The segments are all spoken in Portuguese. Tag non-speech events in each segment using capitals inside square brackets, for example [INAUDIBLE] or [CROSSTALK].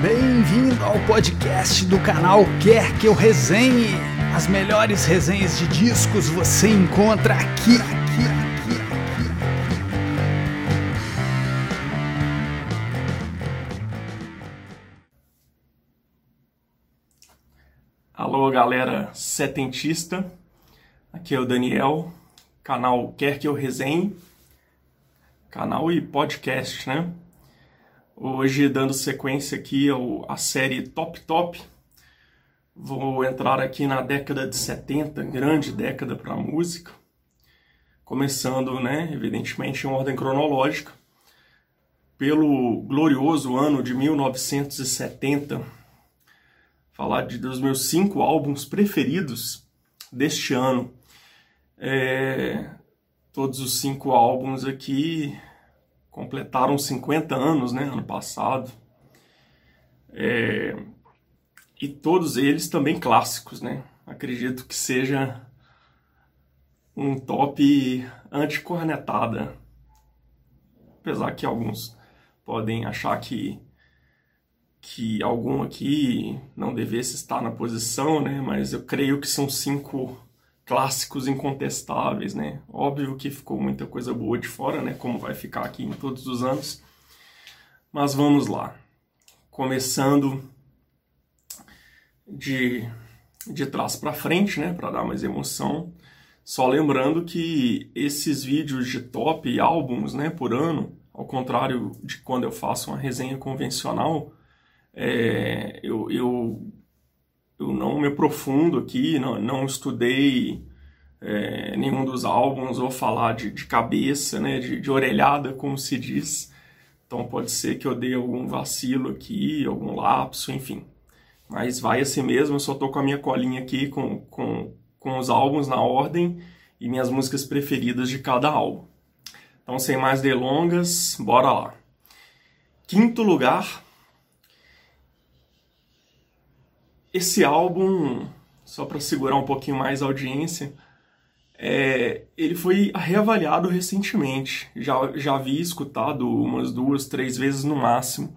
Bem-vindo ao podcast do canal Quer Que Eu Resenhe. As melhores resenhas de discos você encontra aqui, aqui, aqui, aqui. Alô, galera setentista. Aqui é o Daniel, canal Quer Que Eu Resenhe. Canal e podcast, né? Hoje, dando sequência aqui à série Top Top, vou entrar aqui na década de 70, grande década para a música, começando, né, evidentemente, em ordem cronológica, pelo glorioso ano de 1970, falar de, dos meus cinco álbuns preferidos deste ano. É, todos os cinco álbuns aqui completaram 50 anos, né, ano passado. É, e todos eles também clássicos, né? Acredito que seja um top anticornetada. Apesar que alguns podem achar que que algum aqui não devesse estar na posição, né? Mas eu creio que são cinco clássicos incontestáveis, né? Óbvio que ficou muita coisa boa de fora, né? Como vai ficar aqui em todos os anos. Mas vamos lá. Começando de, de trás para frente, né? Para dar mais emoção. Só lembrando que esses vídeos de top álbuns, né? Por ano, ao contrário de quando eu faço uma resenha convencional, é, eu, eu eu não me aprofundo aqui, não, não estudei é, nenhum dos álbuns, ou falar de, de cabeça, né, de, de, orelhada, como se diz. Então pode ser que eu dê algum vacilo aqui, algum lapso, enfim. Mas vai assim mesmo, eu só tô com a minha colinha aqui com, com, com os álbuns na ordem e minhas músicas preferidas de cada álbum. Então, sem mais delongas, bora lá. Quinto lugar, esse álbum, só para segurar um pouquinho mais a audiência, é, ele foi reavaliado recentemente. Já, já havia escutado umas duas, três vezes no máximo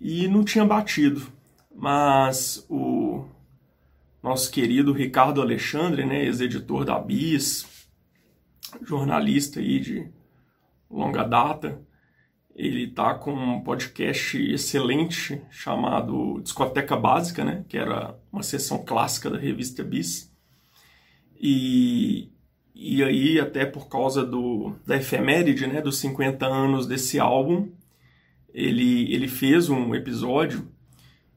e não tinha batido. Mas o nosso querido Ricardo Alexandre, né, ex-editor da Bis, jornalista aí de longa data, ele tá com um podcast excelente chamado Discoteca Básica, né? Que era uma sessão clássica da revista Bis. E, e aí, até por causa do, da efeméride, né? Dos 50 anos desse álbum, ele, ele fez um episódio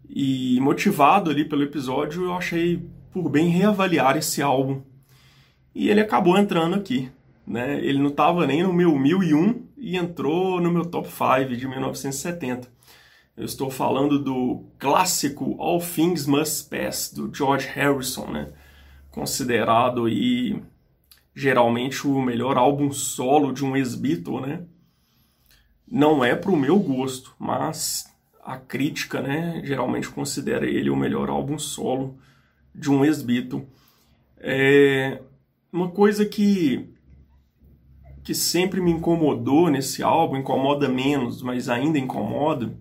e motivado ali pelo episódio, eu achei por bem reavaliar esse álbum. E ele acabou entrando aqui, né? Ele não estava nem no meu 1001, e entrou no meu top 5 de 1970. Eu estou falando do clássico All Things Must Pass, do George Harrison, né? considerado aí geralmente o melhor álbum solo de um ex-Beatle, né? Não é para o meu gosto, mas a crítica, né, geralmente considera ele o melhor álbum solo de um ex-Beatle. É uma coisa que que sempre me incomodou nesse álbum, incomoda menos, mas ainda incomoda.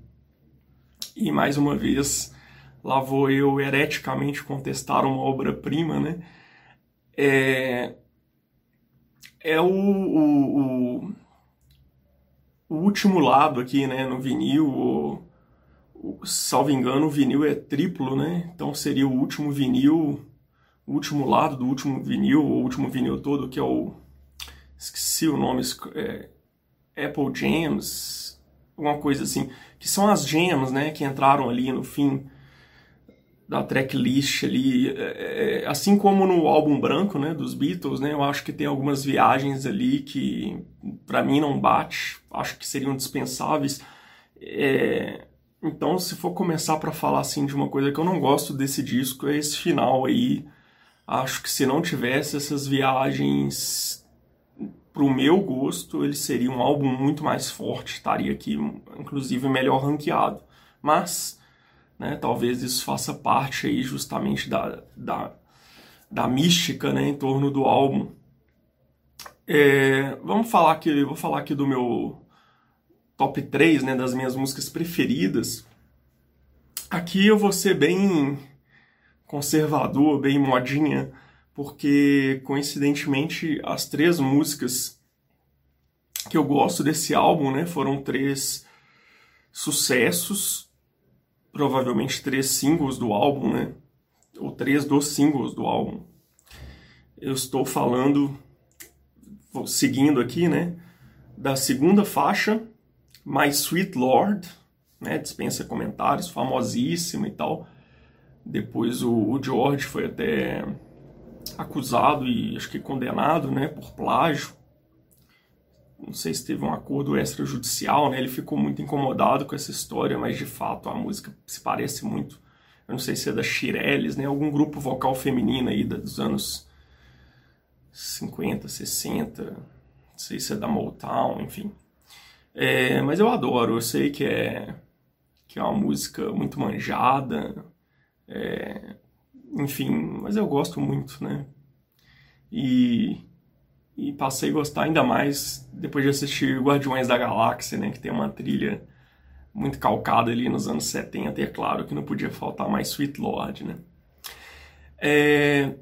E mais uma vez, lá vou eu hereticamente contestar uma obra-prima, né? É, é o, o, o, o, último lado aqui, né, no vinil. O, o, salvo engano, o vinil é triplo, né? Então seria o último vinil, o último lado do último vinil, o último vinil todo, que é o esqueci o nome, é, Apple Jams, alguma coisa assim, que são as jams, né, que entraram ali no fim da tracklist ali, é, é, assim como no álbum branco, né, dos Beatles, né, eu acho que tem algumas viagens ali que para mim não bate, acho que seriam dispensáveis. É, então, se for começar para falar assim de uma coisa que eu não gosto desse disco, é esse final aí. Acho que se não tivesse essas viagens para o meu gosto, ele seria um álbum muito mais forte, estaria aqui, inclusive, melhor ranqueado. Mas, né, talvez isso faça parte aí justamente da, da, da mística né, em torno do álbum. É, vamos falar aqui, vou falar aqui do meu top 3, né, das minhas músicas preferidas. Aqui eu vou ser bem conservador, bem modinha, porque coincidentemente as três músicas que eu gosto desse álbum, né, foram três sucessos, provavelmente três singles do álbum, né, ou três dos singles do álbum. Eu estou falando, seguindo aqui, né, da segunda faixa, My Sweet Lord, né, dispensa comentários, famosíssima e tal. Depois o, o George foi até acusado e acho que condenado, né, por plágio. Não sei se teve um acordo extrajudicial, né? Ele ficou muito incomodado com essa história, mas de fato a música se parece muito. Eu não sei se é da Shirelles, né? Algum grupo vocal feminino aí dos anos 50, 60. Não sei se é da Motown, enfim. É, mas eu adoro, eu sei que é, que é uma música muito manjada, é, enfim, mas eu gosto muito, né? E, e passei a gostar ainda mais depois de assistir Guardiões da Galáxia, né? Que tem uma trilha muito calcada ali nos anos 70, e é claro que não podia faltar mais Sweet Lord, né? É,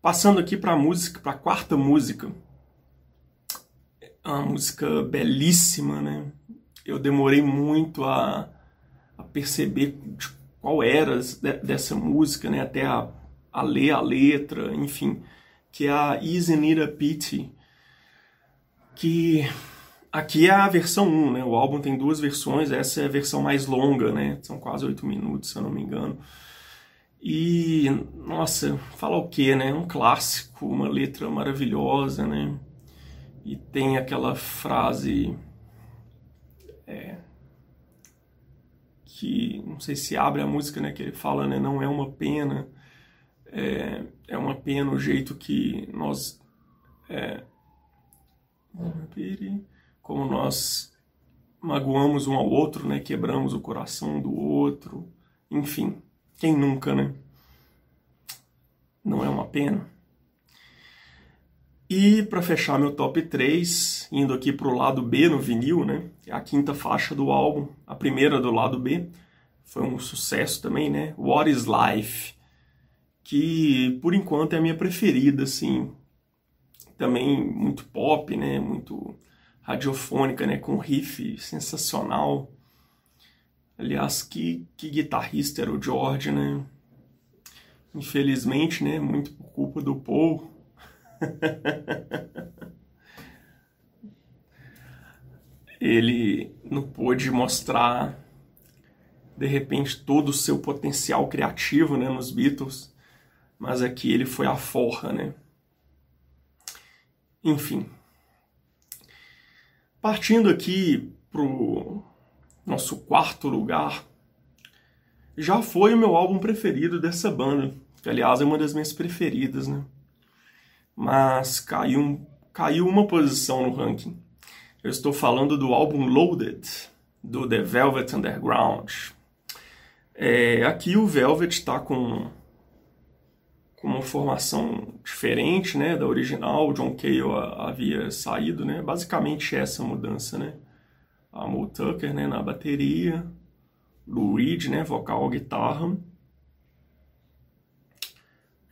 passando aqui para a música, para a quarta música, é uma música belíssima, né? Eu demorei muito a, a perceber qual era dessa música, né? Até a, a ler a letra, enfim, que é a Isn't It a Pity, que aqui é a versão 1, né? O álbum tem duas versões, essa é a versão mais longa, né? São quase oito minutos, se eu não me engano. E, nossa, fala o quê, né? Um clássico, uma letra maravilhosa, né? E tem aquela frase é, que não sei se abre a música, né, que ele fala, né, não é uma pena, é, é uma pena o jeito que nós é, como nós magoamos um ao outro, né, quebramos o coração do outro, enfim, quem nunca, né? Não é uma pena. E para fechar meu top 3, indo aqui para o lado B no vinil, né? É a quinta faixa do álbum, a primeira do lado B, foi um sucesso também, né? What is Life, que por enquanto é a minha preferida, assim. Também muito pop, né? Muito radiofônica, né? Com riff sensacional. Aliás, que, que guitarrista era o George, né? Infelizmente, né? Muito por culpa do Paul [LAUGHS] ele não pôde mostrar de repente todo o seu potencial criativo, né, nos Beatles, mas aqui ele foi a forra, né? Enfim. Partindo aqui pro nosso quarto lugar, já foi o meu álbum preferido dessa banda, que aliás é uma das minhas preferidas, né? Mas caiu, caiu uma posição no ranking. Eu estou falando do álbum Loaded, do The Velvet Underground. É, aqui o Velvet está com, com uma formação diferente né, da original. O John Cale havia saído, né? basicamente essa mudança. Né? A Mo Tucker né, na bateria, Lou Reed, né, vocal, guitarra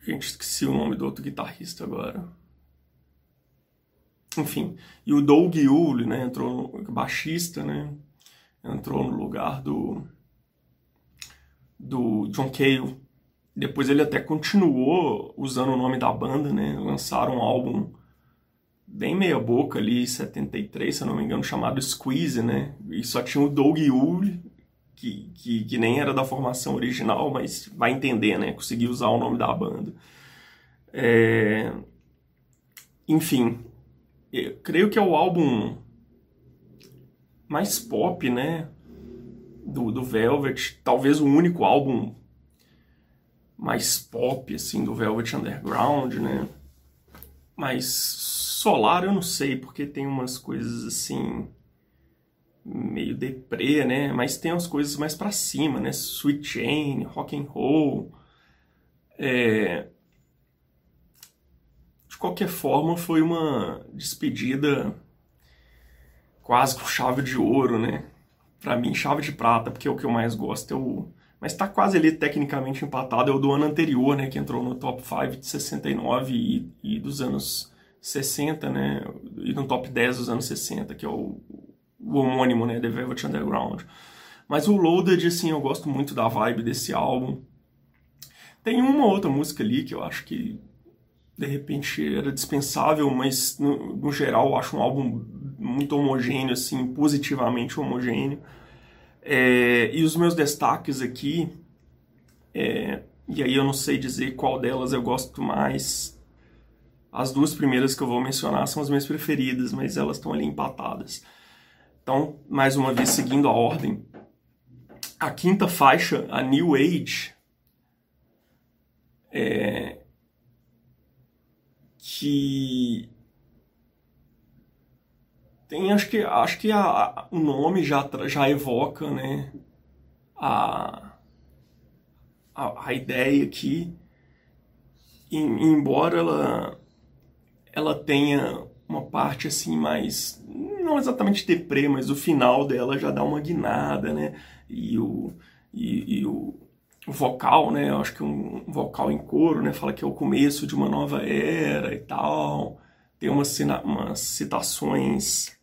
Gente, esqueci o nome do outro guitarrista agora. Enfim, e o Doug Yule, né, entrou, baixista, né, entrou no lugar do, do John Cale. Depois ele até continuou usando o nome da banda, né, lançaram um álbum bem meia boca ali, 73, se eu não me engano, chamado Squeeze, né, e só tinha o Doug Yule que, que, que, nem era da formação original, mas vai entender, né? Conseguiu usar o nome da banda. É... Enfim, eu creio que é o álbum mais pop, né? Do, do Velvet, talvez o único álbum mais pop, assim, do Velvet Underground, né? Mas Solar eu não sei, porque tem umas coisas assim meio deprê, né? Mas tem as coisas mais para cima, né? Sweet Jane, Rock and Roll. É... De qualquer forma, foi uma despedida quase com chave de ouro, né? Para mim, chave de prata, porque o que eu mais gosto é o mas está quase ali tecnicamente empatado, é o do ano anterior, né, que entrou no top 5 de 69 e, e dos anos 60, né, e no top 10 dos anos 60, que é o, o homônimo, né, The Velvet Underground. Mas o Loaded, assim, eu gosto muito da vibe desse álbum. Tem uma outra música ali que eu acho que de repente era dispensável, mas no, no geral eu acho um álbum muito homogêneo, assim, positivamente homogêneo. É, e os meus destaques aqui, é, e aí eu não sei dizer qual delas eu gosto mais. As duas primeiras que eu vou mencionar são as minhas preferidas, mas elas estão ali empatadas. Então, mais uma vez, seguindo a ordem. A quinta faixa, a New Age, é, que tem, acho que, acho que a, a, o nome já, já evoca, né, a, a, a ideia aqui, e, embora ela, ela tenha uma parte assim mais, não exatamente deprê, mas o final dela já dá uma guinada, né, e o, e, e o, o vocal, né, eu acho que um, vocal em coro, né, fala que é o começo de uma nova era e tal, tem umas, umas citações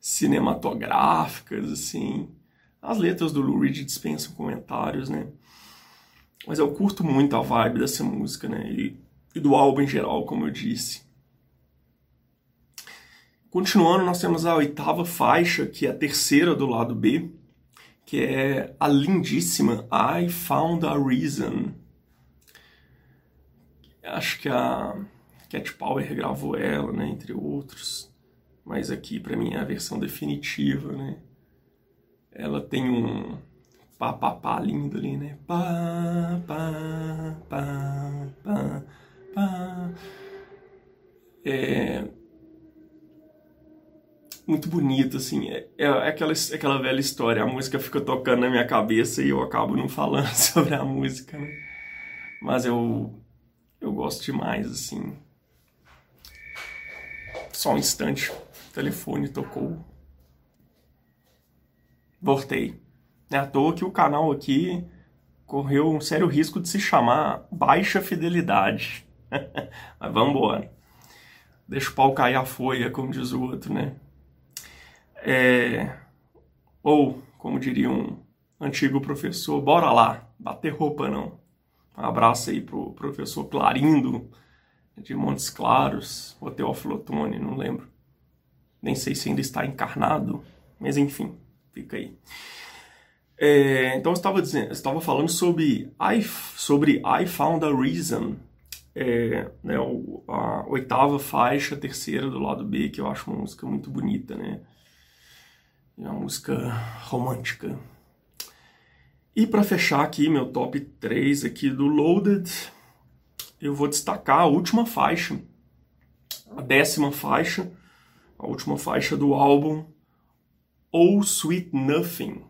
cinematográficas, assim. As letras do Lou Reed dispensam comentários, né? Mas eu curto muito a vibe dessa música, né? E, e do álbum em geral, como eu disse. Continuando, nós temos a oitava faixa, que é a terceira do lado B, que é a lindíssima I Found a Reason. Acho que a Cat Power gravou ela, né, entre outros mas aqui para mim é a versão definitiva, né? Ela tem um pá pá pá lindo ali, né? Pá pá pá pá pá. É muito bonito, assim. É, é, aquela, aquela velha história. A música fica tocando na minha cabeça e eu acabo não falando [LAUGHS] sobre a música, né? Mas eu, eu gosto demais, assim. Só um instante telefone tocou. Voltei. É à toa que o canal aqui correu um sério risco de se chamar Baixa Fidelidade. [LAUGHS] Mas vamos embora. Deixa o pau cair a folha, como diz o outro, né? É... Ou, como diria um antigo professor, bora lá, bater roupa não. Um abraço aí pro professor Clarindo, de Montes Claros, ou Teófilo Otoni, não lembro. Nem sei se ainda está encarnado, mas enfim, fica aí. É, então eu estava dizendo, eu estava falando sobre I, sobre I Found a Reason, é, né, a oitava faixa, terceira do lado B, que eu acho uma música muito bonita, né? É uma música romântica. E para fechar aqui meu top 3 aqui do Loaded, eu vou destacar a última faixa, a décima faixa, a última faixa do álbum Oh Sweet Nothing.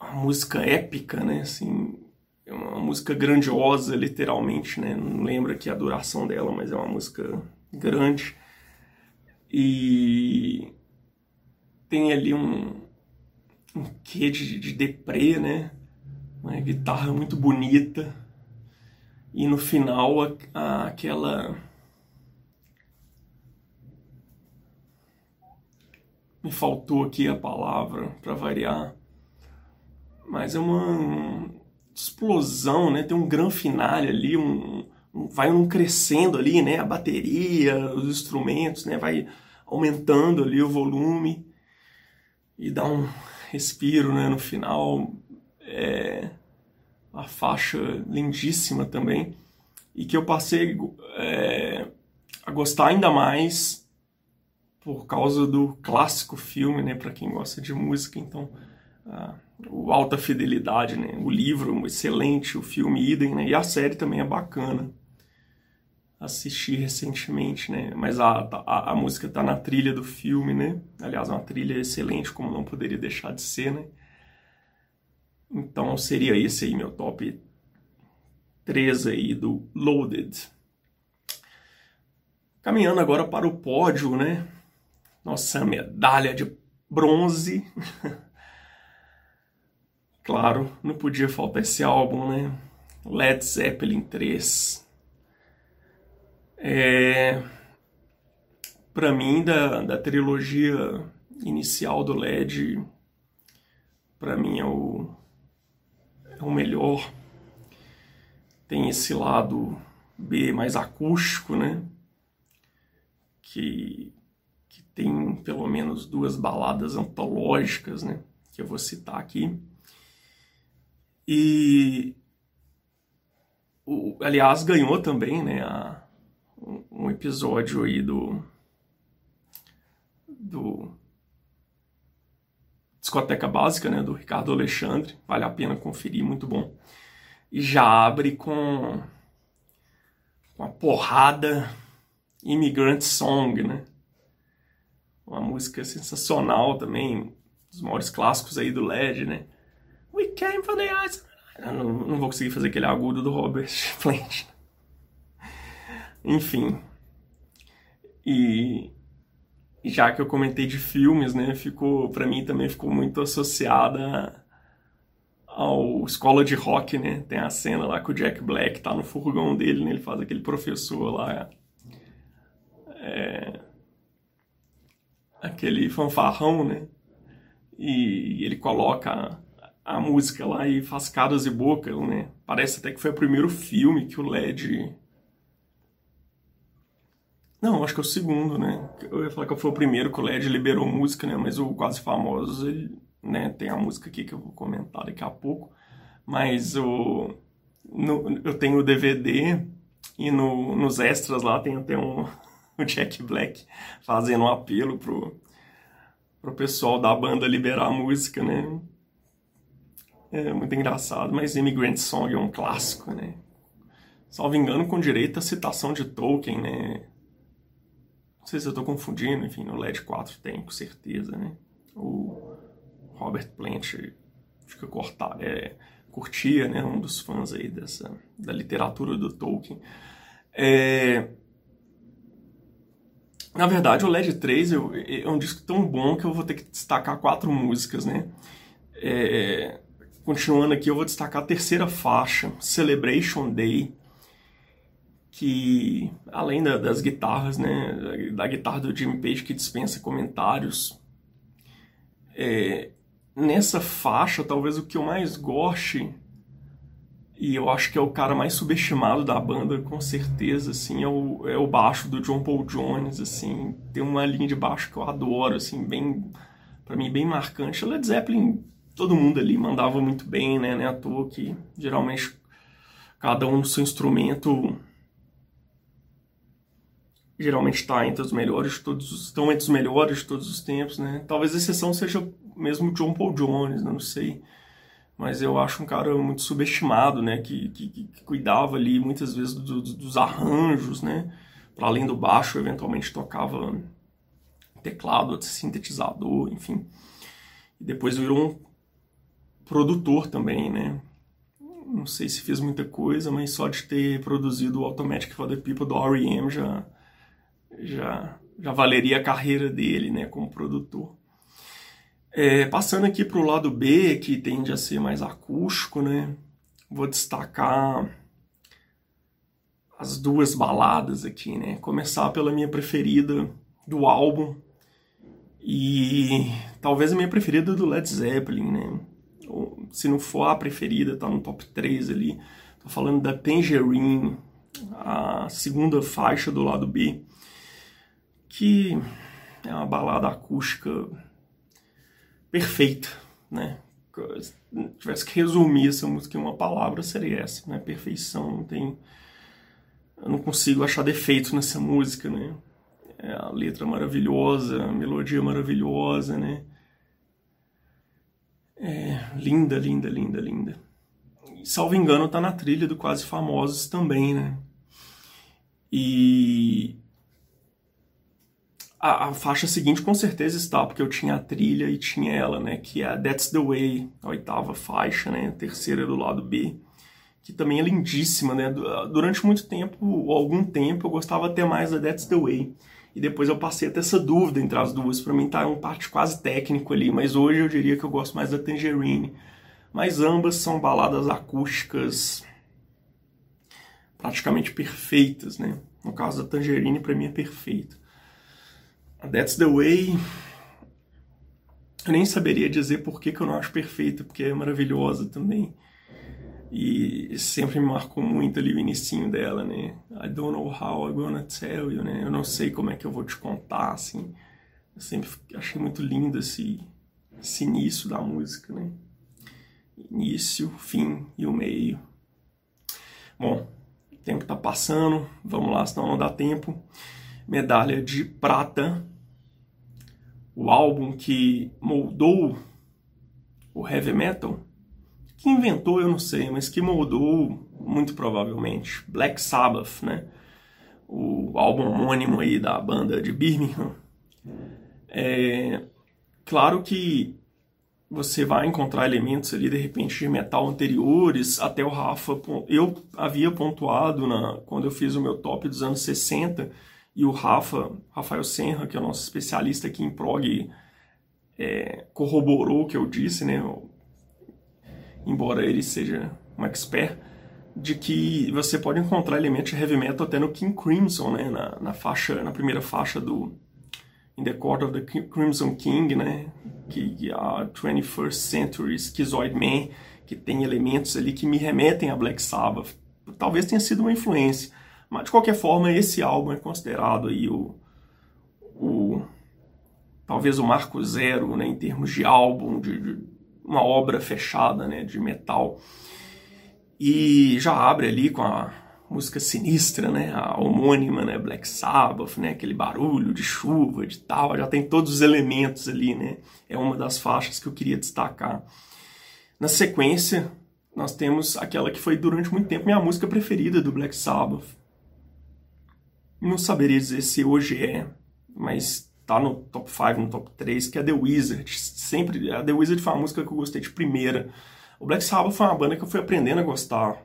Uma música épica, né? Assim, é uma música grandiosa, literalmente, né? Não lembro aqui a duração dela, mas é uma música grande. E tem ali um, um quê de, de deprê, né? Uma guitarra muito bonita. E no final, a, a, aquela me faltou aqui a palavra para variar, mas é uma explosão, né? Tem um grande finale ali, um, um, vai um crescendo ali, né? A bateria, os instrumentos, né? Vai aumentando ali o volume e dá um respiro, né? No final, é a faixa lindíssima também e que eu passei é, a gostar ainda mais por causa do clássico filme, né, para quem gosta de música, então uh, o Alta Fidelidade, né, o livro excelente, o filme idem, né, e a série também é bacana. Assisti recentemente, né, mas a, a, a música tá na trilha do filme, né, aliás, uma trilha excelente, como não poderia deixar de ser, né. Então seria esse aí meu top 3 aí do Loaded. Caminhando agora para o pódio, né? nossa medalha de bronze. [LAUGHS] Claro, não podia faltar esse álbum, né? Led Zeppelin 3. É... Para mim, da, da trilogia inicial do LED, para mim é o, é o melhor. Tem esse lado B mais acústico, né? Que, que tem pelo menos duas baladas antológicas, né? Que eu vou citar aqui. E o, aliás, ganhou também, né, a, um episódio aí do do Discoteca Básica, né, do Ricardo Alexandre, vale a pena conferir, muito bom. E já abre com uma porrada Immigrant Song, né? Uma música sensacional também, dos maiores clássicos aí do LED, né? We came for the ice. Eu não, não vou conseguir fazer aquele agudo do Robert [LAUGHS] Plant. Enfim. E já que eu comentei de filmes, né, ficou para mim também ficou muito associada ao Escola de Rock, né? Tem a cena lá que o Jack Black tá no furgão dele, né? Ele faz aquele professor lá. É, aquele fanfarrão, né? E ele coloca a música lá e faz caras e bocas, né? Parece até que foi o primeiro filme que o LED. Não, acho que é o segundo, né? Eu ia falar que foi o primeiro que o LED liberou música, né? Mas o Quase Famosos, ele, né? Tem a música aqui que eu vou comentar daqui a pouco. Mas o. No, eu tenho o DVD e no, nos extras lá tem até um, [LAUGHS] o Jack Black fazendo um apelo pro, pro pessoal da banda liberar a música, né? É muito engraçado, mas Immigrant Song é um clássico, né? Salvo engano, com direito à citação de Tolkien, né? Não sei se eu estou confundindo, enfim, no LED 4 tem, com certeza, né? O Robert Plant, que cortar, é, curtia, né? Um dos fãs aí dessa, da literatura do Tolkien. É, na verdade, o LED 3 eu, é um disco tão bom que eu vou ter que destacar quatro músicas, né? É, Continuando aqui, eu vou destacar a terceira faixa, Celebration Day, que além da, das guitarras, né, da guitarra do Jimmy Page que dispensa comentários, é, nessa faixa, talvez o que eu mais goste e eu acho que é o cara mais subestimado da banda, com certeza, assim, é o, é o baixo do John Paul Jones, assim, tem uma linha de baixo que eu adoro, assim, bem, para mim, bem marcante. Led Zeppelin todo mundo ali mandava muito bem, né? né à toa que geralmente cada um no seu instrumento geralmente está entre os melhores, todos estão entre os melhores de todos os tempos, né? Talvez a exceção seja mesmo John Paul Jones, né? não sei. Mas eu acho um cara muito subestimado, né? Que, que, que cuidava ali muitas vezes do, do, dos arranjos, né? Para além do baixo, eventualmente tocava teclado, sintetizador, enfim. E depois virou um produtor também, né? Não sei se fez muita coisa, mas só de ter produzido o Automatic for the People do R.E.M. já, já, já valeria a carreira dele, né, como produtor. É, passando aqui para o lado B, que tende a ser mais acústico, né? Vou destacar as duas baladas aqui, né? Começar pela minha preferida do álbum e talvez a minha preferida do Led Zeppelin, né? se não for a preferida, tá no top 3 ali. Tô falando da Tangerine, a segunda faixa do lado B, que é uma balada acústica perfeita, né? Se tivesse que resumir essa música em uma palavra, seria essa, né? Perfeição, não tem... Eu não consigo achar defeito nessa música, né? É a letra maravilhosa, a melodia maravilhosa, né? É, linda, linda, linda, linda. E, salvo engano, tá na trilha do Quase Famosos também, né? E a, a, faixa seguinte com certeza está, porque eu tinha a trilha e tinha ela, né? Que é a That's the Way, a oitava faixa, né? A terceira do lado B, que também é lindíssima, né? Durante muito tempo, ou algum tempo, eu gostava até mais da That's the Way e depois eu passei a ter essa dúvida entre as duas. Para mim tá um parte quase técnico ali, mas hoje eu diria que eu gosto mais da Tangerine, mas ambas são baladas acústicas praticamente perfeitas, né? No caso da Tangerine, para mim é perfeita. That's the Way, eu nem saberia dizer por que, que eu não acho perfeita, porque é maravilhosa também. E sempre me marcou muito ali o inicinho dela, né? I don't know how I'm gonna tell you, né? Eu não sei como é que eu vou te contar, assim. Eu sempre achei muito lindo esse, esse início da música, né? Início, fim e o meio. Bom, o tempo tá passando, vamos lá, senão não dá tempo. Medalha de prata o álbum que moldou o heavy metal, que inventou eu não sei, mas que moldou muito provavelmente Black Sabbath, né? O álbum homônimo aí da banda de Birmingham. É claro que você vai encontrar elementos ali de repente de metal anteriores, até o Rafa, eu havia pontuado na quando eu fiz o meu top dos anos 60 e o Rafa, Rafael Senra, que é o nosso especialista aqui em prog, é, corroborou o que eu disse, né? Embora ele seja um expert, de que você pode encontrar elementos de heavy metal até no King Crimson, né? Na, na faixa, na primeira faixa do In the Court of the Crimson King, né? Que é a 21st Century Schizoid Man, que tem elementos ali que me remetem a Black Sabbath. Talvez tenha sido uma influência. Mas de qualquer forma, esse álbum é considerado aí o, o talvez o marco zero, né, em termos de álbum, de, de uma obra fechada, né, de metal. E já abre ali com a música sinistra, né, a homônima, né, Black Sabbath, né, aquele barulho de chuva, de tal, já tem todos os elementos ali, né. É uma das faixas que eu queria destacar. Na sequência, nós temos aquela que foi durante muito tempo minha música preferida do Black Sabbath, não saberia dizer se hoje é, mas tá no top 5, no top 3, que é The Wizard. Sempre, a The Wizard foi uma música que eu gostei de primeira. O Black Sabbath foi uma banda que eu fui aprendendo a gostar.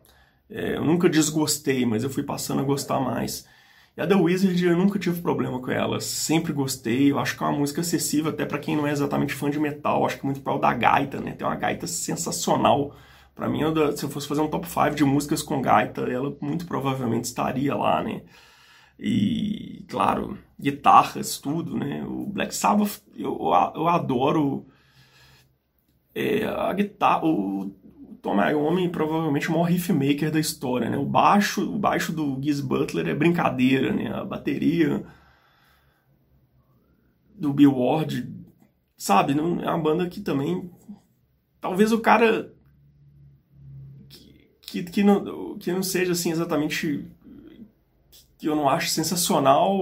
É, eu nunca desgostei, mas eu fui passando a gostar mais. E a The Wizard eu nunca tive problema com ela, sempre gostei. Eu acho que é uma música acessível até para quem não é exatamente fã de metal. Eu acho que é muito para o da gaita, né? Tem uma gaita sensacional. Para mim, se eu fosse fazer um top 5 de músicas com gaita, ela muito provavelmente estaria lá, né? E, claro, guitarras, tudo, né? O Black Sabbath, eu, eu adoro é, a guitarra, o Tom Iommi provavelmente o maior riff maker da história, né? O baixo, o baixo do Giz Butler é brincadeira, né? A bateria do Bill Ward, sabe? Não, é uma banda que também talvez o cara que, que, não, que não seja assim exatamente que eu não acho sensacional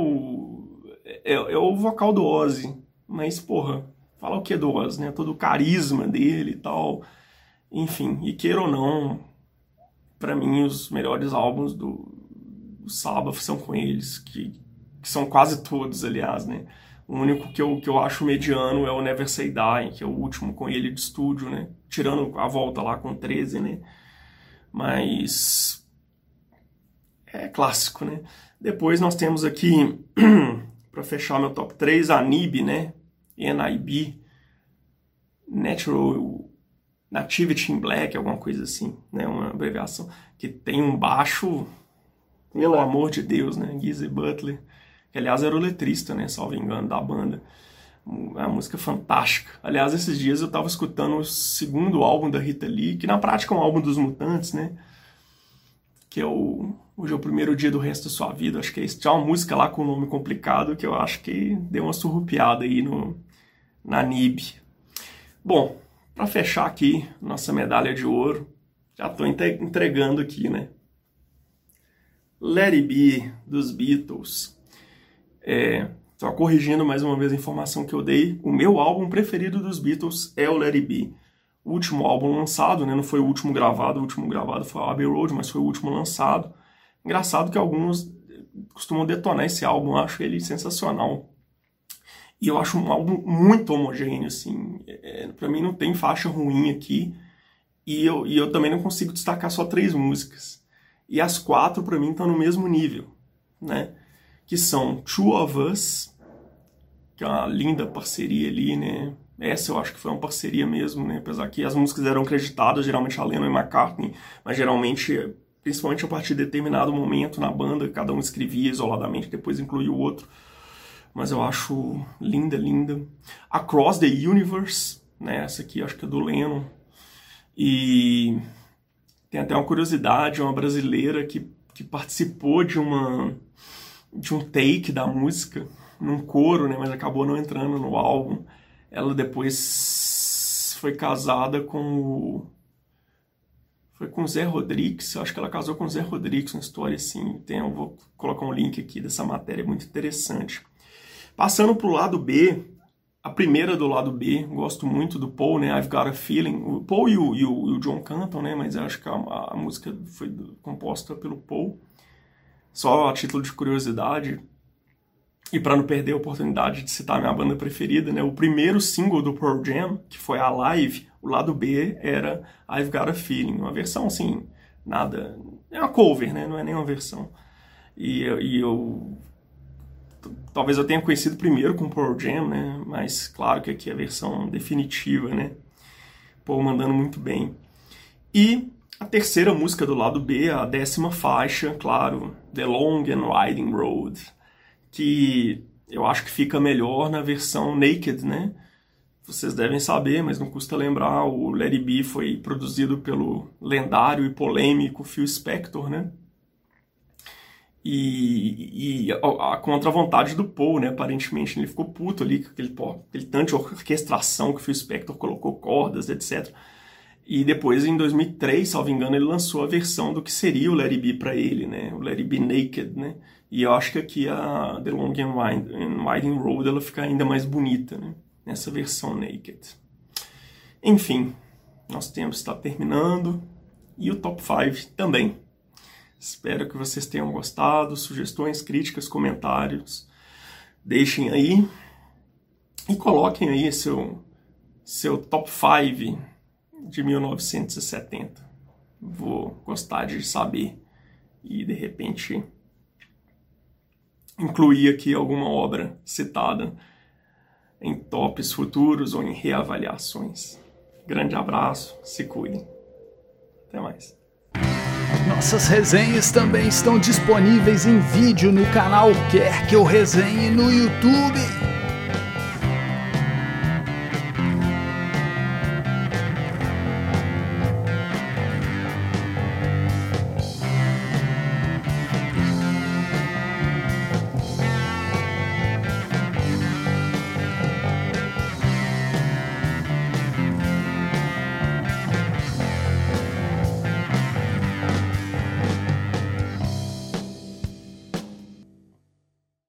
é, é o vocal do Ozzy. Mas, porra, fala o que do Ozzy, né? Todo o carisma dele e tal. Enfim, e queira ou não, para mim os melhores álbuns do, do Sabbath são com eles, que, que, são quase todos, aliás, né? O único que eu, que eu acho mediano é o Never Say Die, que é o último com ele de estúdio, né? Tirando a volta lá com 13, né? Mas é clássico, né? Depois nós temos aqui, [CLEARS THROAT] para fechar meu top 3, a NIB, né? NIB, Natural Nativity in Black, alguma coisa assim, né? Uma abreviação, que tem um baixo, pelo amor de Deus, né? Gizzy Butler, que aliás era o letrista, né? Salvo engano, da banda. É uma música fantástica. Aliás, esses dias eu estava escutando o segundo álbum da Rita Lee, que na prática é um álbum dos Mutantes, né? Que é o Hoje é o primeiro dia do resto da sua vida. Acho que é isso. Tinha uma música lá com um nome complicado que eu acho que deu uma surrupiada aí no, na NIB. Bom, para fechar aqui nossa medalha de ouro, já estou entregando aqui, né? Let It Be, dos Beatles. É, só corrigindo mais uma vez a informação que eu dei, o meu álbum preferido dos Beatles é o Let It Be. Último álbum lançado, né, não foi o último gravado, o último gravado foi o Abbey Road, mas foi o último lançado. Engraçado que alguns costumam detonar esse álbum, eu acho ele sensacional. E eu acho um álbum muito homogêneo, assim. É, para mim não tem faixa ruim aqui. E eu, e eu também não consigo destacar só três músicas. E as quatro, para mim, estão no mesmo nível, né? Que são Two of Us, que é uma linda parceria ali, né? Essa eu acho que foi uma parceria mesmo, né? Apesar que as músicas eram acreditadas, geralmente a Lennon e McCartney, mas geralmente, principalmente a partir de determinado momento na banda, cada um escrevia isoladamente, depois incluía o outro. Mas eu acho linda, linda. Across the Universe, né? Essa aqui acho que é do Lennon. E tem até uma curiosidade, uma brasileira que, que participou de uma de um take da música num coro, né, mas acabou não entrando no álbum. Ela depois foi casada com o foi com o Zé Rodrigues, acho que ela casou com o Zé Rodrigues, uma história assim, tem, eu vou colocar um link aqui dessa matéria, muito interessante. Passando para o lado B, a primeira do lado B, gosto muito do Paul, né? I've Got a Feeling. O Paul e o, e o, e o John cantam, né? Mas acho que a, a, música foi composta pelo Paul. Só a título de curiosidade, e para não perder a oportunidade de citar minha banda preferida, né? O primeiro single do Pearl Jam, que foi a Live, o lado B era I've Got a Feeling, uma versão assim, nada, é uma cover, né? Não é nem uma versão. E, e eu talvez eu tenha conhecido primeiro com Pearl Jam, né? Mas claro que aqui é a versão definitiva, né? Pô, mandando muito bem. E a terceira música do lado B, a décima faixa, claro, The Long and Winding Road, que eu acho que fica melhor na versão Naked, né? Vocês devem saber, mas não custa lembrar, o It Be foi produzido pelo lendário e polêmico Phil Spector, né? E, e a, a contra vontade do Paul, né? Aparentemente ele ficou puto ali com aquele, pô, aquele tanto de orquestração que o Phil Spector colocou cordas, etc. E depois, em 2003, salvo engano, ele lançou a versão do que seria o It Be pra ele, né? O It Be Naked, né? E eu acho que aqui a The Long and Winding Road ela fica ainda mais bonita, né? Nessa versão Naked. Enfim, nosso tempo está terminando e o Top 5 também. Espero que vocês tenham gostado. Sugestões, críticas, comentários, deixem aí e coloquem aí seu, seu top 5 de 1970. Vou gostar de saber e de repente incluir aqui alguma obra citada em tops futuros ou em reavaliações. Grande abraço, se cuidem. Até mais. Nossas resenhas também estão disponíveis em vídeo no canal Quer Que Eu Resenhe no YouTube.